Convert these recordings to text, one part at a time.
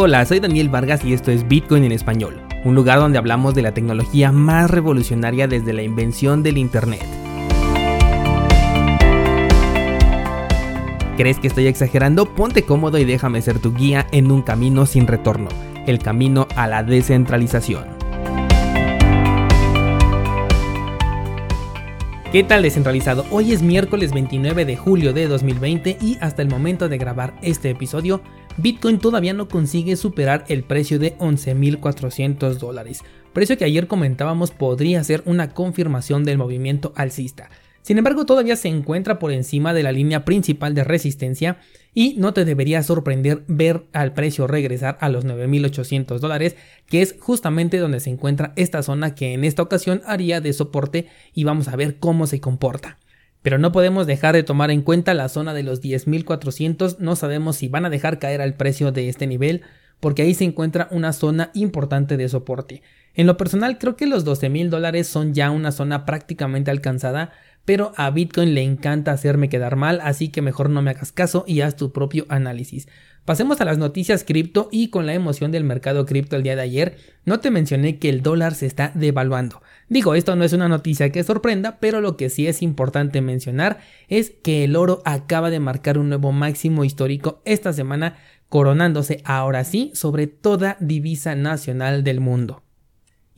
Hola, soy Daniel Vargas y esto es Bitcoin en español, un lugar donde hablamos de la tecnología más revolucionaria desde la invención del Internet. ¿Crees que estoy exagerando? Ponte cómodo y déjame ser tu guía en un camino sin retorno, el camino a la descentralización. ¿Qué tal descentralizado? Hoy es miércoles 29 de julio de 2020 y hasta el momento de grabar este episodio Bitcoin todavía no consigue superar el precio de 11.400 dólares, precio que ayer comentábamos podría ser una confirmación del movimiento alcista. Sin embargo, todavía se encuentra por encima de la línea principal de resistencia y no te debería sorprender ver al precio regresar a los 9.800 dólares, que es justamente donde se encuentra esta zona que en esta ocasión haría de soporte y vamos a ver cómo se comporta. Pero no podemos dejar de tomar en cuenta la zona de los 10.400, no sabemos si van a dejar caer al precio de este nivel, porque ahí se encuentra una zona importante de soporte. En lo personal creo que los 12.000 dólares son ya una zona prácticamente alcanzada, pero a Bitcoin le encanta hacerme quedar mal, así que mejor no me hagas caso y haz tu propio análisis. Pasemos a las noticias cripto y con la emoción del mercado cripto el día de ayer, no te mencioné que el dólar se está devaluando. Digo, esto no es una noticia que sorprenda, pero lo que sí es importante mencionar es que el oro acaba de marcar un nuevo máximo histórico esta semana, coronándose ahora sí sobre toda divisa nacional del mundo.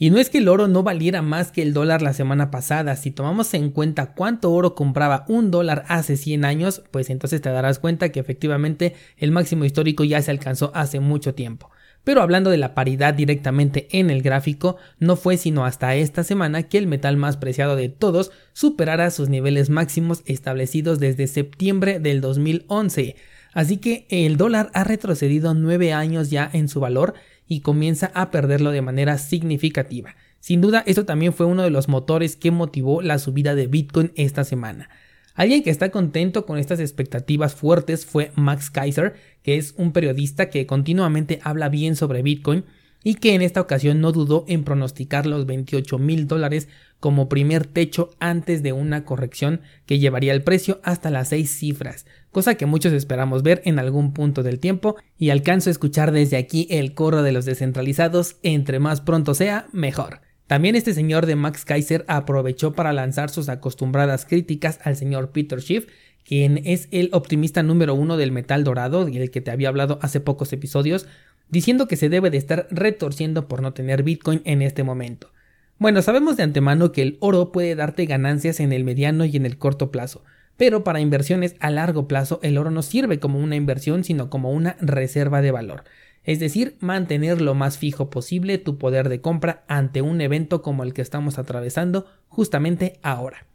Y no es que el oro no valiera más que el dólar la semana pasada, si tomamos en cuenta cuánto oro compraba un dólar hace 100 años, pues entonces te darás cuenta que efectivamente el máximo histórico ya se alcanzó hace mucho tiempo. Pero hablando de la paridad directamente en el gráfico, no fue sino hasta esta semana que el metal más preciado de todos superara sus niveles máximos establecidos desde septiembre del 2011. Así que el dólar ha retrocedido 9 años ya en su valor y comienza a perderlo de manera significativa. Sin duda, esto también fue uno de los motores que motivó la subida de Bitcoin esta semana. Alguien que está contento con estas expectativas fuertes fue Max Kaiser, que es un periodista que continuamente habla bien sobre Bitcoin y que en esta ocasión no dudó en pronosticar los 28 mil dólares como primer techo antes de una corrección que llevaría el precio hasta las 6 cifras, cosa que muchos esperamos ver en algún punto del tiempo y alcanzo a escuchar desde aquí el coro de los descentralizados, entre más pronto sea, mejor. También este señor de Max Kaiser aprovechó para lanzar sus acostumbradas críticas al señor Peter Schiff, quien es el optimista número uno del metal dorado y el que te había hablado hace pocos episodios, diciendo que se debe de estar retorciendo por no tener Bitcoin en este momento. Bueno, sabemos de antemano que el oro puede darte ganancias en el mediano y en el corto plazo, pero para inversiones a largo plazo el oro no sirve como una inversión sino como una reserva de valor, es decir, mantener lo más fijo posible tu poder de compra ante un evento como el que estamos atravesando justamente ahora.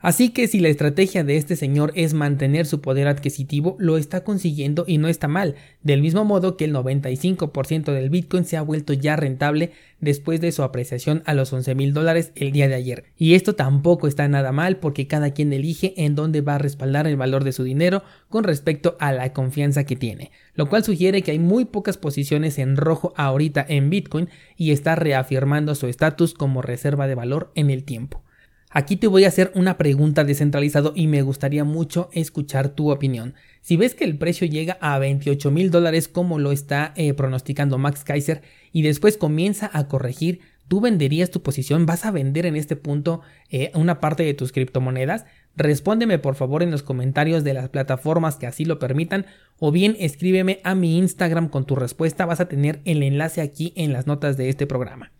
Así que si la estrategia de este señor es mantener su poder adquisitivo, lo está consiguiendo y no está mal, del mismo modo que el 95% del Bitcoin se ha vuelto ya rentable después de su apreciación a los 11 mil dólares el día de ayer. Y esto tampoco está nada mal porque cada quien elige en dónde va a respaldar el valor de su dinero con respecto a la confianza que tiene, lo cual sugiere que hay muy pocas posiciones en rojo ahorita en Bitcoin y está reafirmando su estatus como reserva de valor en el tiempo. Aquí te voy a hacer una pregunta descentralizado y me gustaría mucho escuchar tu opinión. Si ves que el precio llega a 28 mil dólares como lo está eh, pronosticando Max Kaiser y después comienza a corregir, ¿tú venderías tu posición? ¿Vas a vender en este punto eh, una parte de tus criptomonedas? Respóndeme por favor en los comentarios de las plataformas que así lo permitan o bien escríbeme a mi Instagram con tu respuesta. Vas a tener el enlace aquí en las notas de este programa.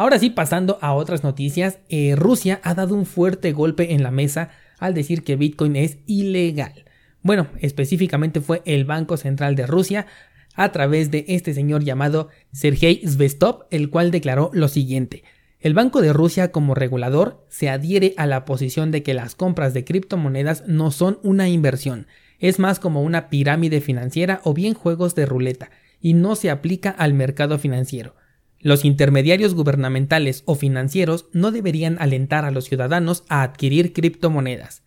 Ahora sí, pasando a otras noticias, eh, Rusia ha dado un fuerte golpe en la mesa al decir que Bitcoin es ilegal. Bueno, específicamente fue el Banco Central de Rusia a través de este señor llamado Sergei Zvestov, el cual declaró lo siguiente. El Banco de Rusia como regulador se adhiere a la posición de que las compras de criptomonedas no son una inversión, es más como una pirámide financiera o bien juegos de ruleta, y no se aplica al mercado financiero. Los intermediarios gubernamentales o financieros no deberían alentar a los ciudadanos a adquirir criptomonedas.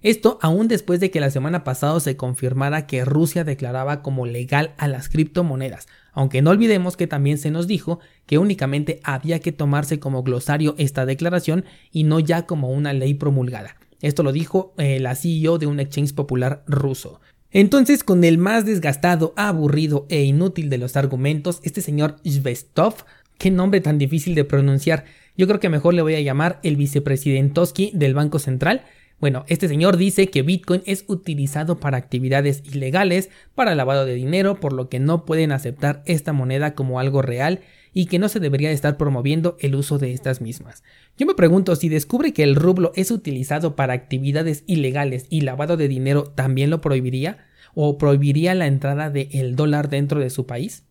Esto aún después de que la semana pasada se confirmara que Rusia declaraba como legal a las criptomonedas, aunque no olvidemos que también se nos dijo que únicamente había que tomarse como glosario esta declaración y no ya como una ley promulgada. Esto lo dijo eh, la CEO de un exchange popular ruso. Entonces, con el más desgastado, aburrido e inútil de los argumentos, este señor Zvestov, qué nombre tan difícil de pronunciar, yo creo que mejor le voy a llamar el vicepresidentoski del Banco Central, bueno, este señor dice que Bitcoin es utilizado para actividades ilegales, para lavado de dinero, por lo que no pueden aceptar esta moneda como algo real y que no se debería estar promoviendo el uso de estas mismas. Yo me pregunto si descubre que el rublo es utilizado para actividades ilegales y lavado de dinero, ¿también lo prohibiría? ¿O prohibiría la entrada del dólar dentro de su país?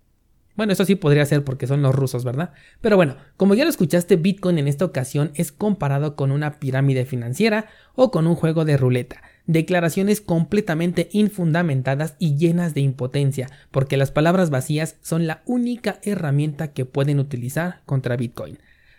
Bueno, eso sí podría ser porque son los rusos, ¿verdad? Pero bueno, como ya lo escuchaste, Bitcoin en esta ocasión es comparado con una pirámide financiera o con un juego de ruleta. Declaraciones completamente infundamentadas y llenas de impotencia, porque las palabras vacías son la única herramienta que pueden utilizar contra Bitcoin.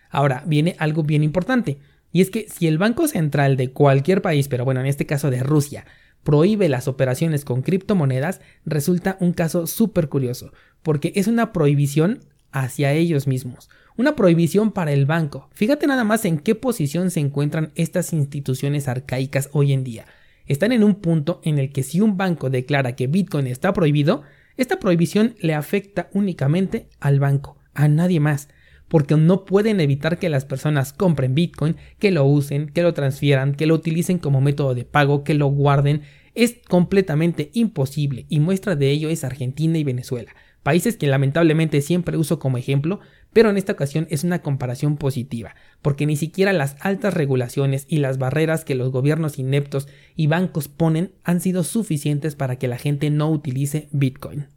Ahora, viene algo bien importante, y es que si el Banco Central de cualquier país, pero bueno, en este caso de Rusia, prohíbe las operaciones con criptomonedas, resulta un caso súper curioso, porque es una prohibición hacia ellos mismos, una prohibición para el banco. Fíjate nada más en qué posición se encuentran estas instituciones arcaicas hoy en día. Están en un punto en el que si un banco declara que Bitcoin está prohibido, esta prohibición le afecta únicamente al banco, a nadie más porque no pueden evitar que las personas compren Bitcoin, que lo usen, que lo transfieran, que lo utilicen como método de pago, que lo guarden. Es completamente imposible y muestra de ello es Argentina y Venezuela, países que lamentablemente siempre uso como ejemplo, pero en esta ocasión es una comparación positiva, porque ni siquiera las altas regulaciones y las barreras que los gobiernos ineptos y bancos ponen han sido suficientes para que la gente no utilice Bitcoin.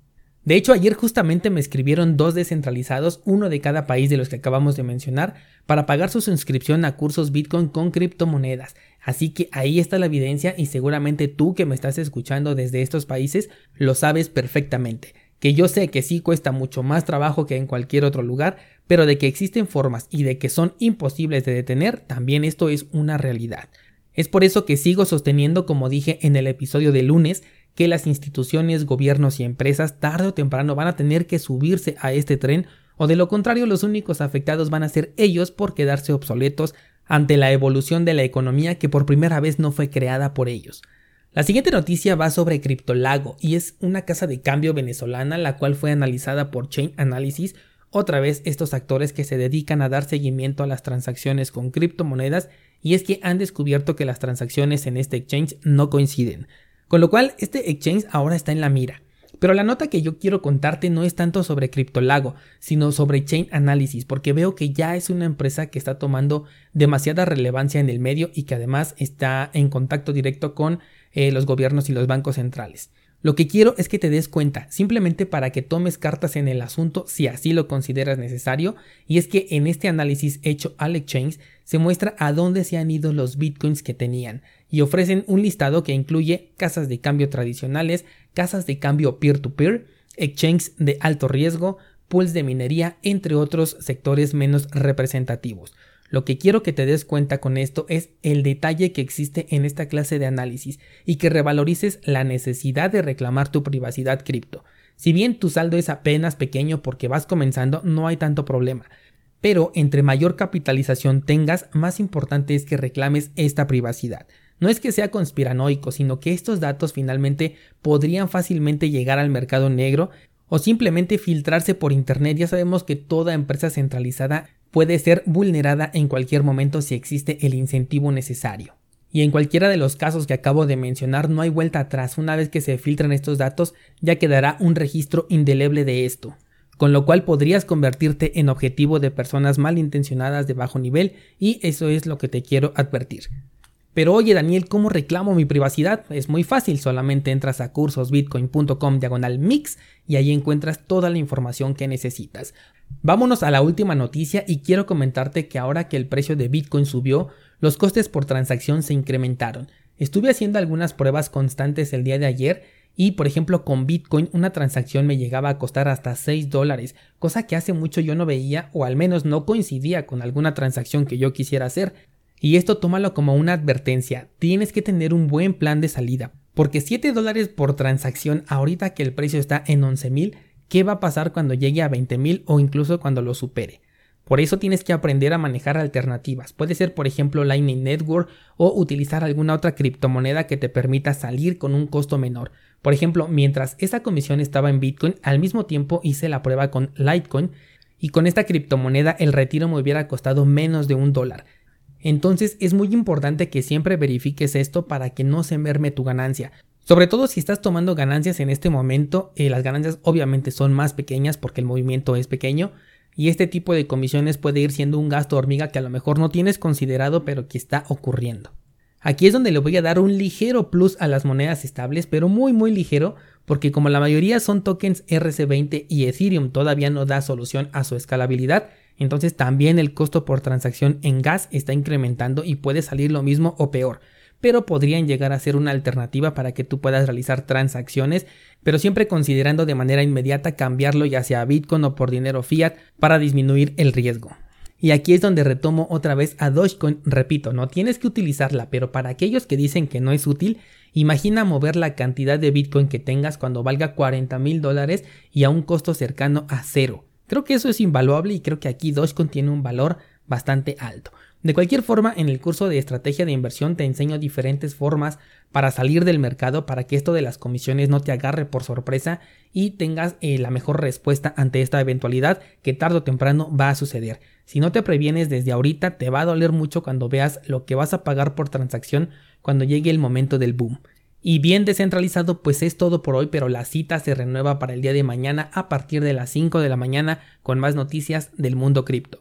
De hecho, ayer justamente me escribieron dos descentralizados, uno de cada país de los que acabamos de mencionar, para pagar su suscripción a cursos Bitcoin con criptomonedas. Así que ahí está la evidencia y seguramente tú que me estás escuchando desde estos países lo sabes perfectamente. Que yo sé que sí cuesta mucho más trabajo que en cualquier otro lugar, pero de que existen formas y de que son imposibles de detener, también esto es una realidad. Es por eso que sigo sosteniendo, como dije en el episodio de lunes, que las instituciones, gobiernos y empresas tarde o temprano van a tener que subirse a este tren o de lo contrario los únicos afectados van a ser ellos por quedarse obsoletos ante la evolución de la economía que por primera vez no fue creada por ellos. La siguiente noticia va sobre Criptolago y es una casa de cambio venezolana la cual fue analizada por Chain Analysis, otra vez estos actores que se dedican a dar seguimiento a las transacciones con criptomonedas y es que han descubierto que las transacciones en este exchange no coinciden. Con lo cual, este exchange ahora está en la mira. Pero la nota que yo quiero contarte no es tanto sobre Cryptolago, sino sobre Chain Analysis, porque veo que ya es una empresa que está tomando demasiada relevancia en el medio y que además está en contacto directo con eh, los gobiernos y los bancos centrales. Lo que quiero es que te des cuenta, simplemente para que tomes cartas en el asunto si así lo consideras necesario, y es que en este análisis hecho al exchange se muestra a dónde se han ido los bitcoins que tenían, y ofrecen un listado que incluye casas de cambio tradicionales, casas de cambio peer-to-peer, exchanges de alto riesgo, pools de minería, entre otros sectores menos representativos. Lo que quiero que te des cuenta con esto es el detalle que existe en esta clase de análisis y que revalorices la necesidad de reclamar tu privacidad cripto. Si bien tu saldo es apenas pequeño porque vas comenzando, no hay tanto problema. Pero entre mayor capitalización tengas, más importante es que reclames esta privacidad. No es que sea conspiranoico, sino que estos datos finalmente podrían fácilmente llegar al mercado negro o simplemente filtrarse por Internet. Ya sabemos que toda empresa centralizada puede ser vulnerada en cualquier momento si existe el incentivo necesario. Y en cualquiera de los casos que acabo de mencionar no hay vuelta atrás, una vez que se filtran estos datos ya quedará un registro indeleble de esto, con lo cual podrías convertirte en objetivo de personas malintencionadas de bajo nivel y eso es lo que te quiero advertir. Pero oye Daniel, ¿cómo reclamo mi privacidad? Es muy fácil, solamente entras a cursosbitcoin.com diagonal mix y ahí encuentras toda la información que necesitas. Vámonos a la última noticia y quiero comentarte que ahora que el precio de Bitcoin subió, los costes por transacción se incrementaron. Estuve haciendo algunas pruebas constantes el día de ayer y por ejemplo con Bitcoin una transacción me llegaba a costar hasta 6 dólares, cosa que hace mucho yo no veía o al menos no coincidía con alguna transacción que yo quisiera hacer. Y esto tómalo como una advertencia, tienes que tener un buen plan de salida, porque 7 dólares por transacción ahorita que el precio está en 11 mil, ¿qué va a pasar cuando llegue a 20 mil o incluso cuando lo supere? Por eso tienes que aprender a manejar alternativas. Puede ser, por ejemplo, Lightning Network o utilizar alguna otra criptomoneda que te permita salir con un costo menor. Por ejemplo, mientras esa comisión estaba en Bitcoin, al mismo tiempo hice la prueba con Litecoin y con esta criptomoneda el retiro me hubiera costado menos de un dólar. Entonces es muy importante que siempre verifiques esto para que no se merme tu ganancia. Sobre todo si estás tomando ganancias en este momento, eh, las ganancias obviamente son más pequeñas porque el movimiento es pequeño, y este tipo de comisiones puede ir siendo un gasto hormiga que a lo mejor no tienes considerado pero que está ocurriendo. Aquí es donde le voy a dar un ligero plus a las monedas estables, pero muy muy ligero, porque como la mayoría son tokens RC20 y Ethereum todavía no da solución a su escalabilidad, entonces también el costo por transacción en gas está incrementando y puede salir lo mismo o peor pero podrían llegar a ser una alternativa para que tú puedas realizar transacciones, pero siempre considerando de manera inmediata cambiarlo ya sea a Bitcoin o por dinero fiat para disminuir el riesgo. Y aquí es donde retomo otra vez a Dogecoin, repito, no tienes que utilizarla, pero para aquellos que dicen que no es útil, imagina mover la cantidad de Bitcoin que tengas cuando valga 40 mil dólares y a un costo cercano a cero. Creo que eso es invaluable y creo que aquí Dogecoin tiene un valor bastante alto. De cualquier forma, en el curso de estrategia de inversión te enseño diferentes formas para salir del mercado para que esto de las comisiones no te agarre por sorpresa y tengas eh, la mejor respuesta ante esta eventualidad que tarde o temprano va a suceder. Si no te previenes desde ahorita, te va a doler mucho cuando veas lo que vas a pagar por transacción cuando llegue el momento del boom. Y bien descentralizado, pues es todo por hoy, pero la cita se renueva para el día de mañana a partir de las 5 de la mañana con más noticias del mundo cripto.